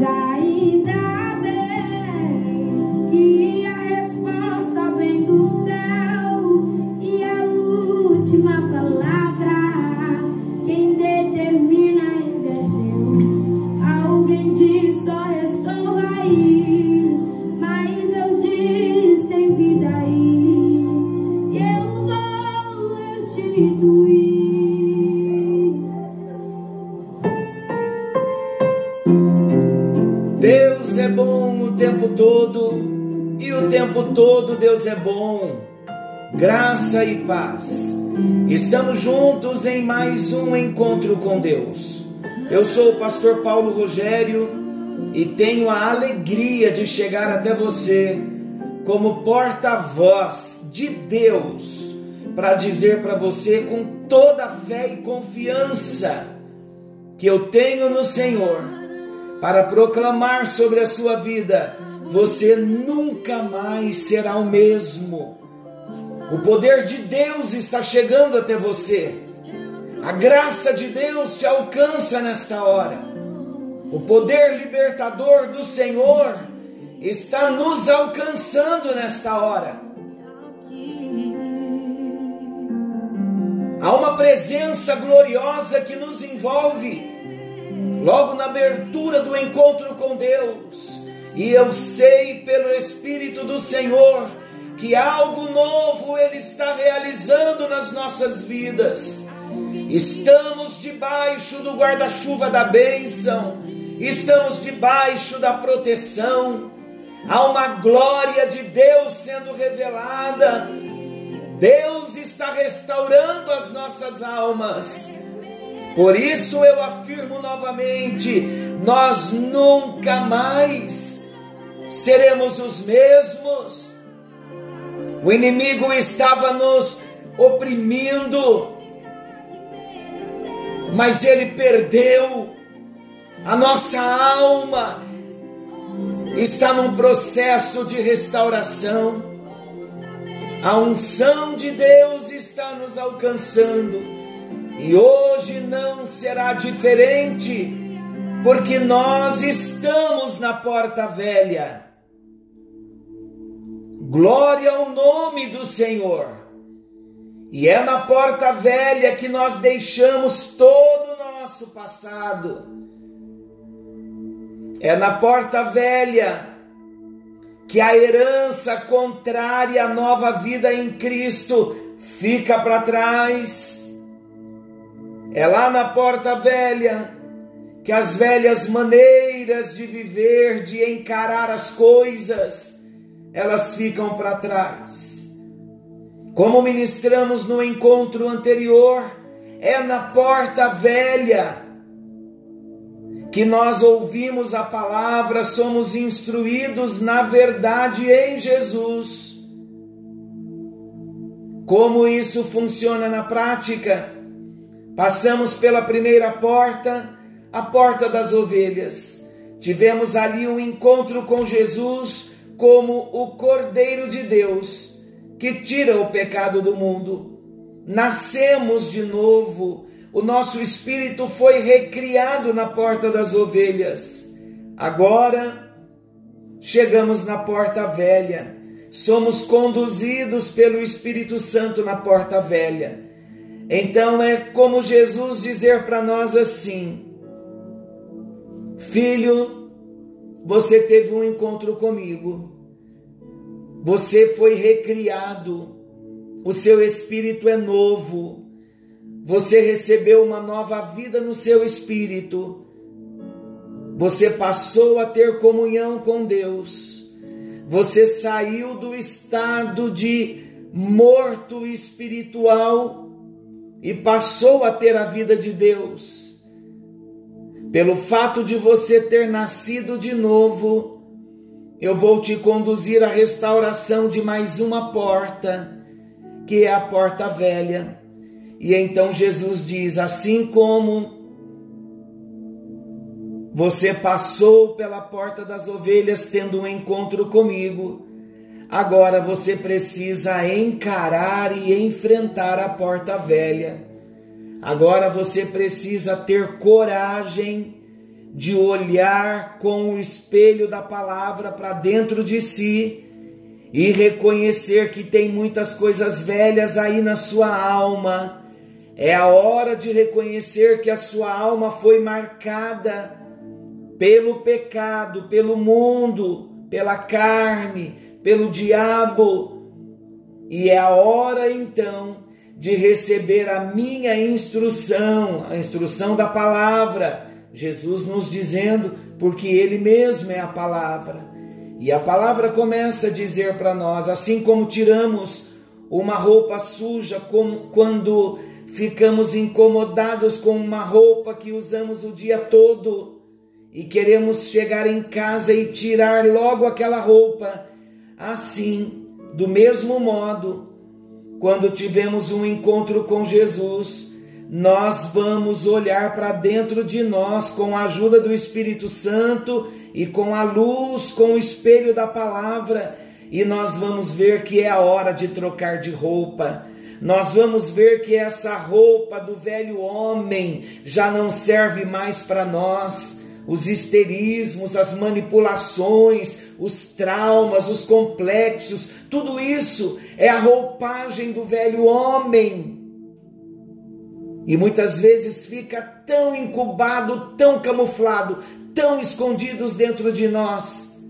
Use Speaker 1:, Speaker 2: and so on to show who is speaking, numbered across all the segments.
Speaker 1: todo Graça e paz. Estamos juntos em mais um encontro com Deus. Eu sou o pastor Paulo Rogério e tenho a alegria de chegar até você como porta-voz de Deus para dizer para você com toda a fé e confiança que eu tenho no Senhor para proclamar sobre a sua vida você nunca mais será o mesmo. O poder de Deus está chegando até você. A graça de Deus te alcança nesta hora. O poder libertador do Senhor está nos alcançando nesta hora. Há uma presença gloriosa que nos envolve logo na abertura do encontro com Deus. E eu sei pelo Espírito do Senhor que algo novo Ele está realizando nas nossas vidas. Estamos debaixo do guarda-chuva da bênção, estamos debaixo da proteção. Há uma glória de Deus sendo revelada. Deus está restaurando as nossas almas. Por isso eu afirmo novamente: nós nunca mais seremos os mesmos. O inimigo estava nos oprimindo, mas ele perdeu. A nossa alma está num processo de restauração. A unção de Deus está nos alcançando e hoje não será diferente porque nós estamos na porta velha. Glória ao nome do Senhor. E é na porta velha que nós deixamos todo o nosso passado. É na porta velha que a herança contrária à nova vida em Cristo fica para trás. É lá na porta velha que as velhas maneiras de viver, de encarar as coisas, elas ficam para trás. Como ministramos no encontro anterior, é na porta velha que nós ouvimos a palavra, somos instruídos na verdade em Jesus. Como isso funciona na prática? Passamos pela primeira porta, a porta das ovelhas. Tivemos ali um encontro com Jesus como o Cordeiro de Deus que tira o pecado do mundo. Nascemos de novo, o nosso espírito foi recriado na porta das ovelhas. Agora chegamos na porta velha, somos conduzidos pelo Espírito Santo na porta velha. Então é como Jesus dizer para nós assim: Filho, você teve um encontro comigo. Você foi recriado. O seu espírito é novo. Você recebeu uma nova vida no seu espírito. Você passou a ter comunhão com Deus. Você saiu do estado de morto espiritual e passou a ter a vida de Deus pelo fato de você ter nascido de novo, eu vou te conduzir à restauração de mais uma porta, que é a porta velha. E então Jesus diz: assim como você passou pela porta das ovelhas tendo um encontro comigo, agora você precisa encarar e enfrentar a porta velha Agora você precisa ter coragem de olhar com o espelho da palavra para dentro de si e reconhecer que tem muitas coisas velhas aí na sua alma. É a hora de reconhecer que a sua alma foi marcada pelo pecado, pelo mundo, pela carne, pelo diabo. E é a hora então de receber a minha instrução, a instrução da palavra. Jesus nos dizendo, porque Ele mesmo é a palavra. E a palavra começa a dizer para nós, assim como tiramos uma roupa suja, como quando ficamos incomodados com uma roupa que usamos o dia todo e queremos chegar em casa e tirar logo aquela roupa. Assim, do mesmo modo, quando tivemos um encontro com Jesus, nós vamos olhar para dentro de nós com a ajuda do Espírito Santo e com a luz, com o espelho da palavra, e nós vamos ver que é a hora de trocar de roupa. Nós vamos ver que essa roupa do velho homem já não serve mais para nós os histerismos, as manipulações, os traumas, os complexos, tudo isso é a roupagem do velho homem. E muitas vezes fica tão incubado, tão camuflado, tão escondidos dentro de nós.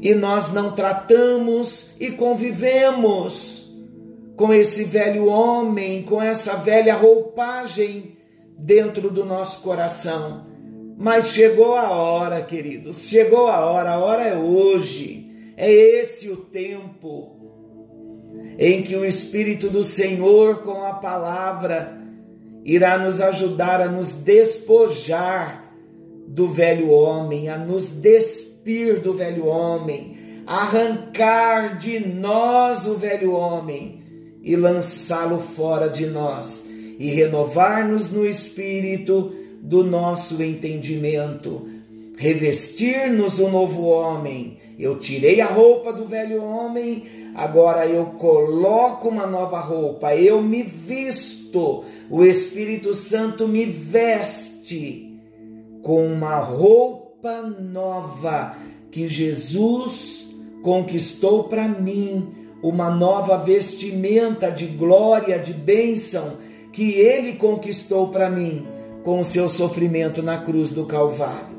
Speaker 1: E nós não tratamos e convivemos com esse velho homem, com essa velha roupagem dentro do nosso coração. Mas chegou a hora, queridos, chegou a hora, a hora é hoje, é esse o tempo em que o Espírito do Senhor, com a palavra, irá nos ajudar a nos despojar do velho homem, a nos despir do velho homem, arrancar de nós o velho homem e lançá-lo fora de nós e renovar-nos no espírito do nosso entendimento, revestir-nos o novo homem. Eu tirei a roupa do velho homem, agora eu coloco uma nova roupa, eu me visto, o Espírito Santo me veste com uma roupa nova que Jesus conquistou para mim, uma nova vestimenta de glória, de bênção que ele conquistou para mim com o seu sofrimento na cruz do Calvário.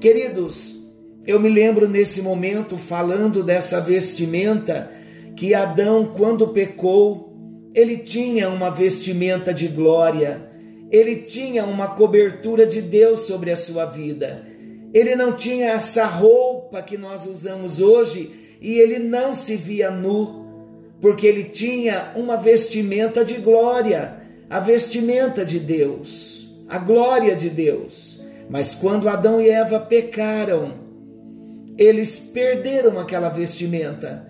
Speaker 1: Queridos, eu me lembro nesse momento falando dessa vestimenta que Adão, quando pecou, ele tinha uma vestimenta de glória, ele tinha uma cobertura de Deus sobre a sua vida. Ele não tinha essa roupa que nós usamos hoje e ele não se via nu, porque ele tinha uma vestimenta de glória, a vestimenta de Deus a glória de Deus. Mas quando Adão e Eva pecaram, eles perderam aquela vestimenta.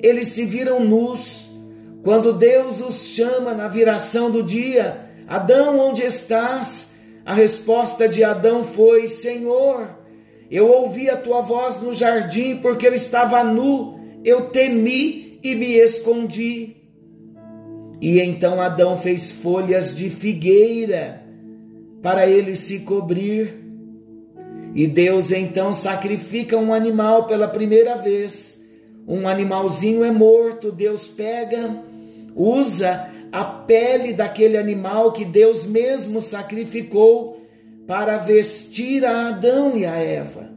Speaker 1: Eles se viram nus. Quando Deus os chama na viração do dia, Adão, onde estás? A resposta de Adão foi: Senhor, eu ouvi a tua voz no jardim porque eu estava nu, eu temi e me escondi. E então Adão fez folhas de figueira para ele se cobrir. E Deus então sacrifica um animal pela primeira vez. Um animalzinho é morto, Deus pega, usa a pele daquele animal que Deus mesmo sacrificou para vestir a Adão e a Eva.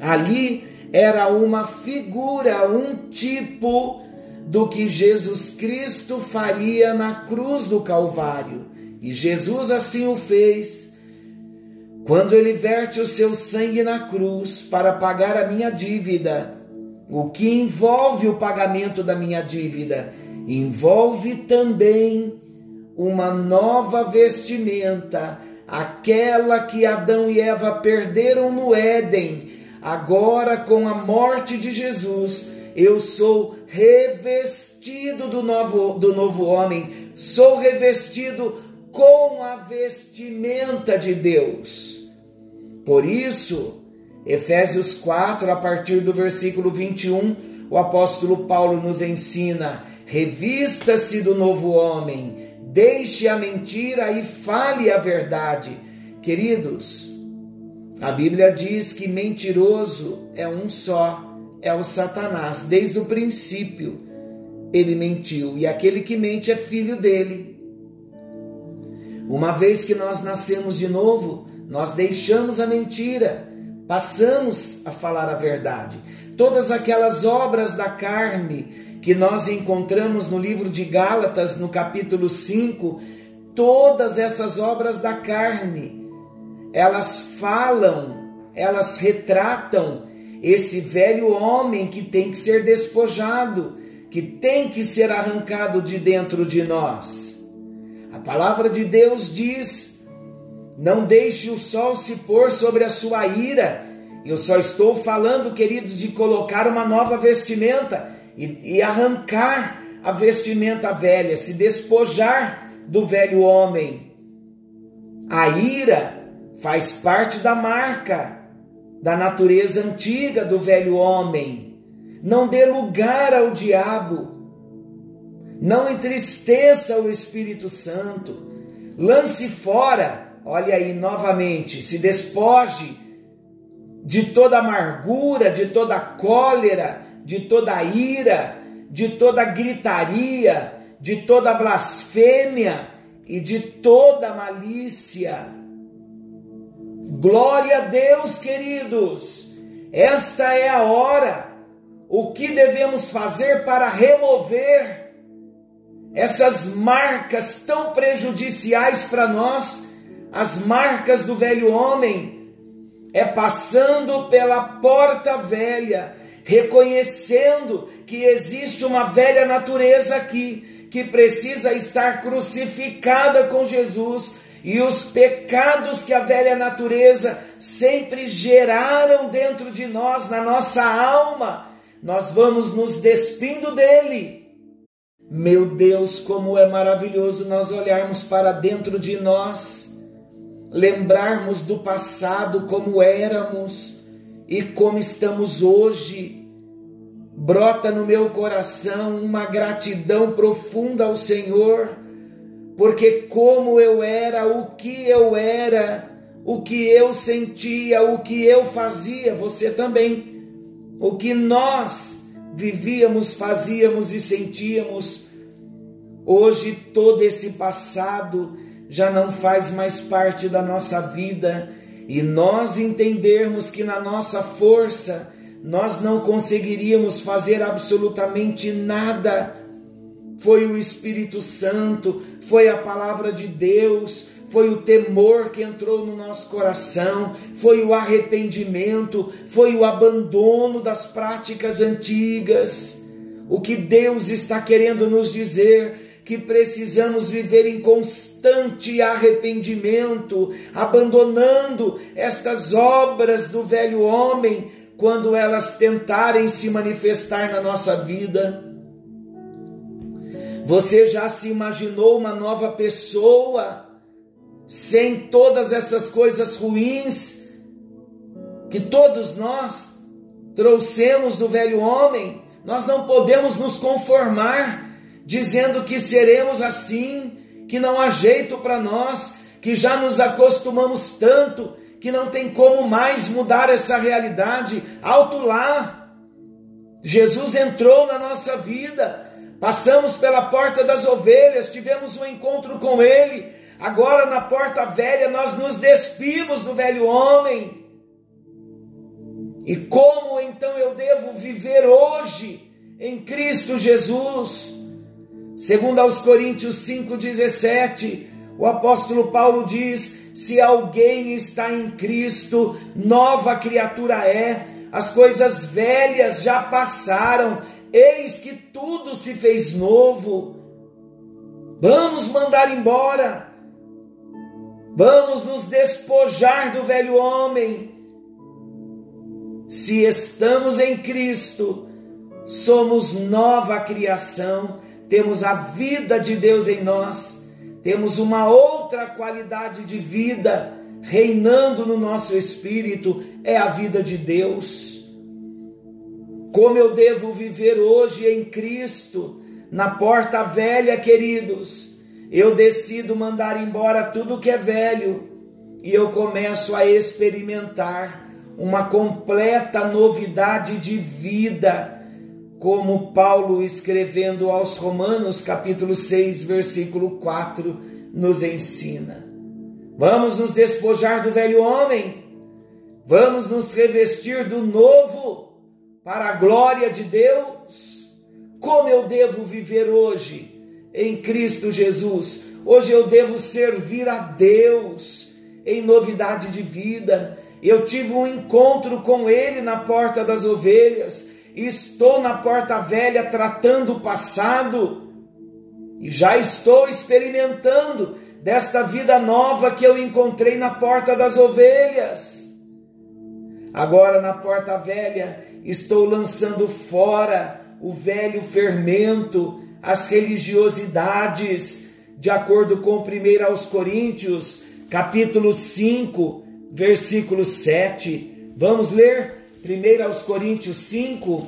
Speaker 1: Ali era uma figura, um tipo do que Jesus Cristo faria na cruz do Calvário. E Jesus assim o fez. Quando ele verte o seu sangue na cruz para pagar a minha dívida, o que envolve o pagamento da minha dívida, envolve também uma nova vestimenta, aquela que Adão e Eva perderam no Éden. Agora, com a morte de Jesus, eu sou revestido do novo, do novo homem, sou revestido com a vestimenta de Deus. Por isso, Efésios 4, a partir do versículo 21, o apóstolo Paulo nos ensina: revista-se do novo homem, deixe a mentira e fale a verdade. Queridos, A Bíblia diz que mentiroso é um só, é o Satanás. Desde o princípio ele mentiu, e aquele que mente é filho dele. Uma vez que nós nascemos de novo, nós deixamos a mentira, passamos a falar a verdade. Todas aquelas obras da carne que nós encontramos no livro de Gálatas, no capítulo 5, todas essas obras da carne, elas falam, elas retratam esse velho homem que tem que ser despojado, que tem que ser arrancado de dentro de nós. A palavra de Deus diz: não deixe o sol se pôr sobre a sua ira. Eu só estou falando, queridos, de colocar uma nova vestimenta e, e arrancar a vestimenta velha, se despojar do velho homem. A ira faz parte da marca da natureza antiga do velho homem. Não dê lugar ao diabo. Não entristeça o Espírito Santo. Lance fora, olha aí novamente, se despoje de toda amargura, de toda cólera, de toda ira, de toda gritaria, de toda blasfêmia e de toda malícia. Glória a Deus, queridos. Esta é a hora. O que devemos fazer para remover essas marcas tão prejudiciais para nós, as marcas do velho homem? É passando pela porta velha, reconhecendo que existe uma velha natureza aqui, que precisa estar crucificada com Jesus e os pecados que a velha natureza sempre geraram dentro de nós, na nossa alma, nós vamos nos despindo dele. Meu Deus, como é maravilhoso nós olharmos para dentro de nós, lembrarmos do passado como éramos e como estamos hoje. Brota no meu coração uma gratidão profunda ao Senhor porque como eu era, o que eu era, o que eu sentia, o que eu fazia, você também. O que nós vivíamos, fazíamos e sentíamos, hoje todo esse passado já não faz mais parte da nossa vida e nós entendermos que na nossa força nós não conseguiríamos fazer absolutamente nada. Foi o Espírito Santo, foi a palavra de Deus, foi o temor que entrou no nosso coração, foi o arrependimento, foi o abandono das práticas antigas. O que Deus está querendo nos dizer que precisamos viver em constante arrependimento, abandonando estas obras do velho homem quando elas tentarem se manifestar na nossa vida. Você já se imaginou uma nova pessoa sem todas essas coisas ruins que todos nós trouxemos do velho homem? Nós não podemos nos conformar dizendo que seremos assim, que não há jeito para nós, que já nos acostumamos tanto que não tem como mais mudar essa realidade. Alto lá! Jesus entrou na nossa vida, Passamos pela porta das ovelhas, tivemos um encontro com Ele. Agora, na porta velha, nós nos despimos do velho homem. E como então eu devo viver hoje em Cristo Jesus? Segundo aos Coríntios 5:17, o apóstolo Paulo diz: "Se alguém está em Cristo, nova criatura é. As coisas velhas já passaram, Eis que tudo se fez novo. Vamos mandar embora. Vamos nos despojar do velho homem. Se estamos em Cristo, somos nova criação, temos a vida de Deus em nós, temos uma outra qualidade de vida reinando no nosso espírito, é a vida de Deus. Como eu devo viver hoje em Cristo, na porta velha, queridos. Eu decido mandar embora tudo que é velho, e eu começo a experimentar uma completa novidade de vida, como Paulo escrevendo aos Romanos, capítulo 6, versículo 4, nos ensina. Vamos nos despojar do velho homem, vamos nos revestir do novo, para a glória de Deus. Como eu devo viver hoje em Cristo Jesus? Hoje eu devo servir a Deus em novidade de vida. Eu tive um encontro com Ele na porta das ovelhas. Estou na porta velha tratando o passado e já estou experimentando desta vida nova que eu encontrei na porta das ovelhas. Agora na porta velha estou lançando fora o velho fermento, as religiosidades, de acordo com 1 aos Coríntios, capítulo 5, versículo 7. Vamos ler 1 aos Coríntios 5,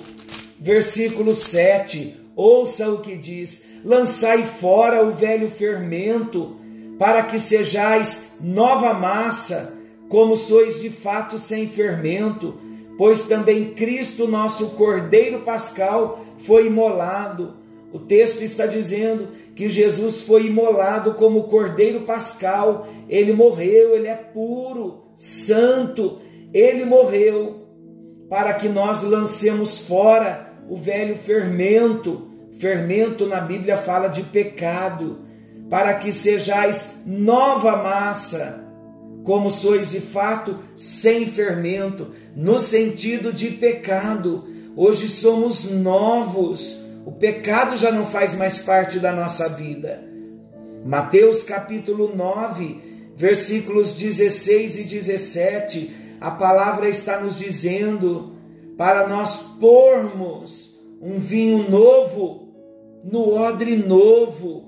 Speaker 1: versículo 7. Ouça o que diz: Lançai fora o velho fermento, para que sejais nova massa, como sois de fato sem fermento pois também Cristo, nosso Cordeiro Pascal, foi imolado. O texto está dizendo que Jesus foi imolado como Cordeiro Pascal, ele morreu, ele é puro, santo, ele morreu para que nós lancemos fora o velho fermento. Fermento na Bíblia fala de pecado, para que sejais nova massa como sois de fato sem fermento, no sentido de pecado. Hoje somos novos, o pecado já não faz mais parte da nossa vida. Mateus capítulo 9, versículos 16 e 17, a palavra está nos dizendo para nós pormos um vinho novo no odre novo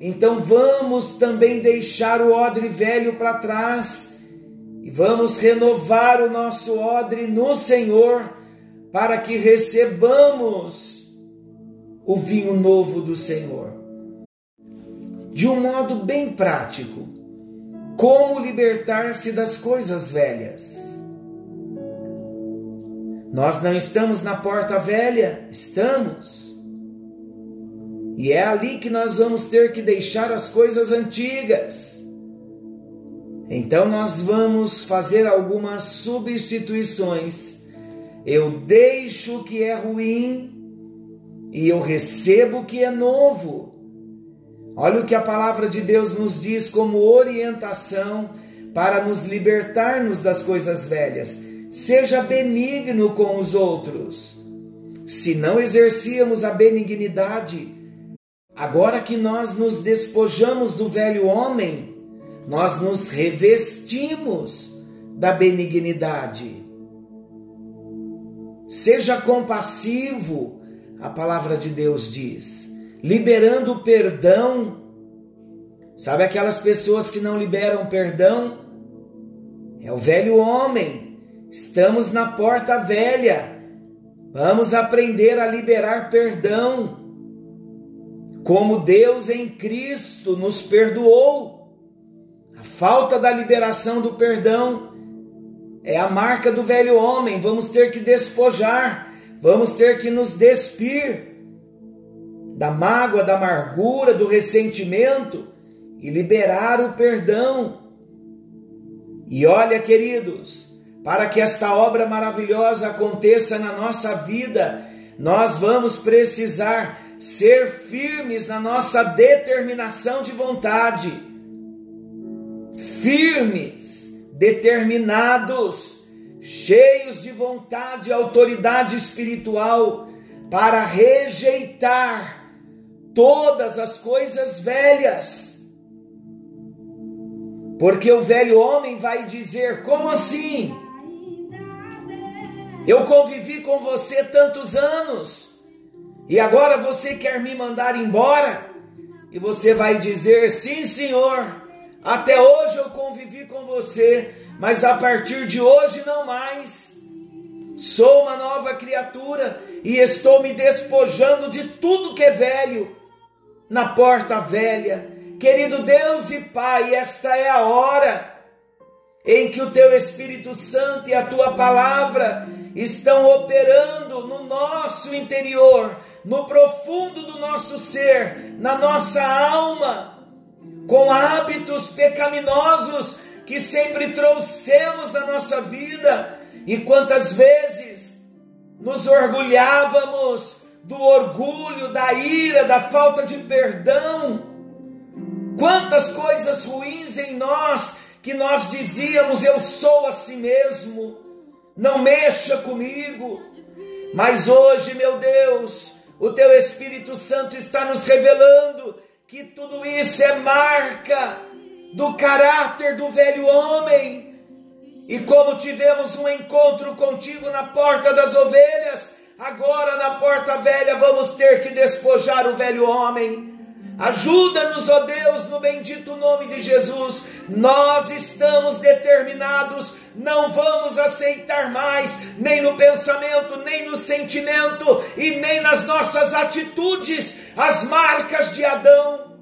Speaker 1: então vamos também deixar o odre velho para trás e vamos renovar o nosso odre no Senhor para que recebamos o vinho novo do Senhor. De um modo bem prático, como libertar-se das coisas velhas? Nós não estamos na porta velha, estamos. E é ali que nós vamos ter que deixar as coisas antigas. Então nós vamos fazer algumas substituições. Eu deixo o que é ruim e eu recebo o que é novo. Olha o que a palavra de Deus nos diz como orientação para nos libertarmos das coisas velhas. Seja benigno com os outros. Se não exercíamos a benignidade, Agora que nós nos despojamos do velho homem, nós nos revestimos da benignidade. Seja compassivo, a palavra de Deus diz, liberando perdão. Sabe aquelas pessoas que não liberam perdão? É o velho homem. Estamos na porta velha. Vamos aprender a liberar perdão como Deus em Cristo nos perdoou. A falta da liberação do perdão é a marca do velho homem. Vamos ter que despojar, vamos ter que nos despir da mágoa, da amargura, do ressentimento e liberar o perdão. E olha, queridos, para que esta obra maravilhosa aconteça na nossa vida, nós vamos precisar ser firmes na nossa determinação de vontade, firmes, determinados, cheios de vontade e autoridade espiritual para rejeitar todas as coisas velhas. Porque o velho homem vai dizer: como assim? Eu convivi com você tantos anos e agora você quer me mandar embora? E você vai dizer: sim, senhor, até hoje eu convivi com você, mas a partir de hoje não mais. Sou uma nova criatura e estou me despojando de tudo que é velho na porta velha. Querido Deus e Pai, esta é a hora em que o teu Espírito Santo e a tua palavra estão operando no nosso interior, no profundo do nosso ser, na nossa alma, com hábitos pecaminosos que sempre trouxemos na nossa vida, e quantas vezes nos orgulhávamos do orgulho, da ira, da falta de perdão, quantas coisas ruins em nós que nós dizíamos: Eu sou a si mesmo, não mexa comigo. Mas hoje, meu Deus, o Teu Espírito Santo está nos revelando que tudo isso é marca do caráter do velho homem. E como tivemos um encontro contigo na porta das ovelhas, agora na porta velha vamos ter que despojar o velho homem. Ajuda-nos, ó Deus, no bendito nome de Jesus. Nós estamos determinados, não vamos aceitar mais, nem no pensamento, nem no sentimento e nem nas nossas atitudes, as marcas de Adão.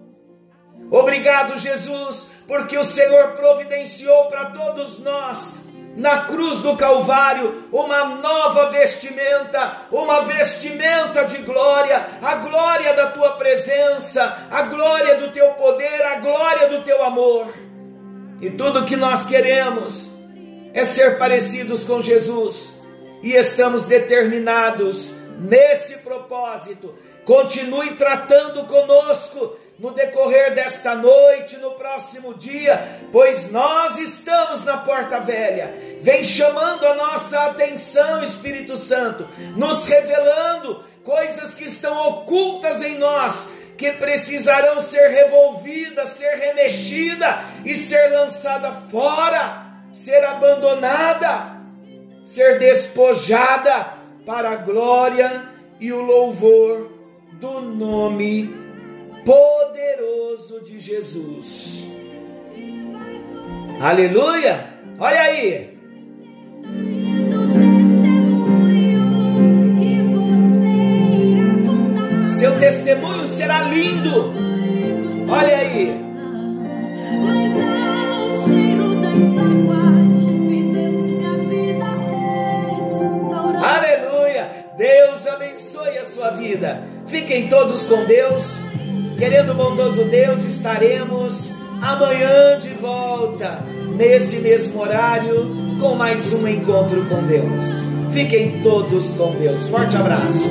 Speaker 1: Obrigado, Jesus, porque o Senhor providenciou para todos nós na cruz do Calvário uma nova vestimenta, uma vestimenta de glória, a glória da tua presença, a glória do teu poder, a glória do teu amor. E tudo que nós queremos é ser parecidos com Jesus, e estamos determinados nesse propósito. Continue tratando conosco no decorrer desta noite, no próximo dia, pois nós estamos na porta velha. Vem chamando a nossa atenção, Espírito Santo, nos revelando coisas que estão ocultas em nós, que precisarão ser revolvidas, ser remexida e ser lançada fora, ser abandonada, ser despojada para a glória e o louvor do nome poderoso de Jesus. Aleluia! Olha aí! Seu testemunho será lindo. Olha aí. Aleluia! Deus abençoe a sua vida. Fiquem todos com Deus. Querendo bondoso Deus, estaremos amanhã de volta, nesse mesmo horário, com mais um encontro com Deus. Fiquem todos com Deus. Forte abraço.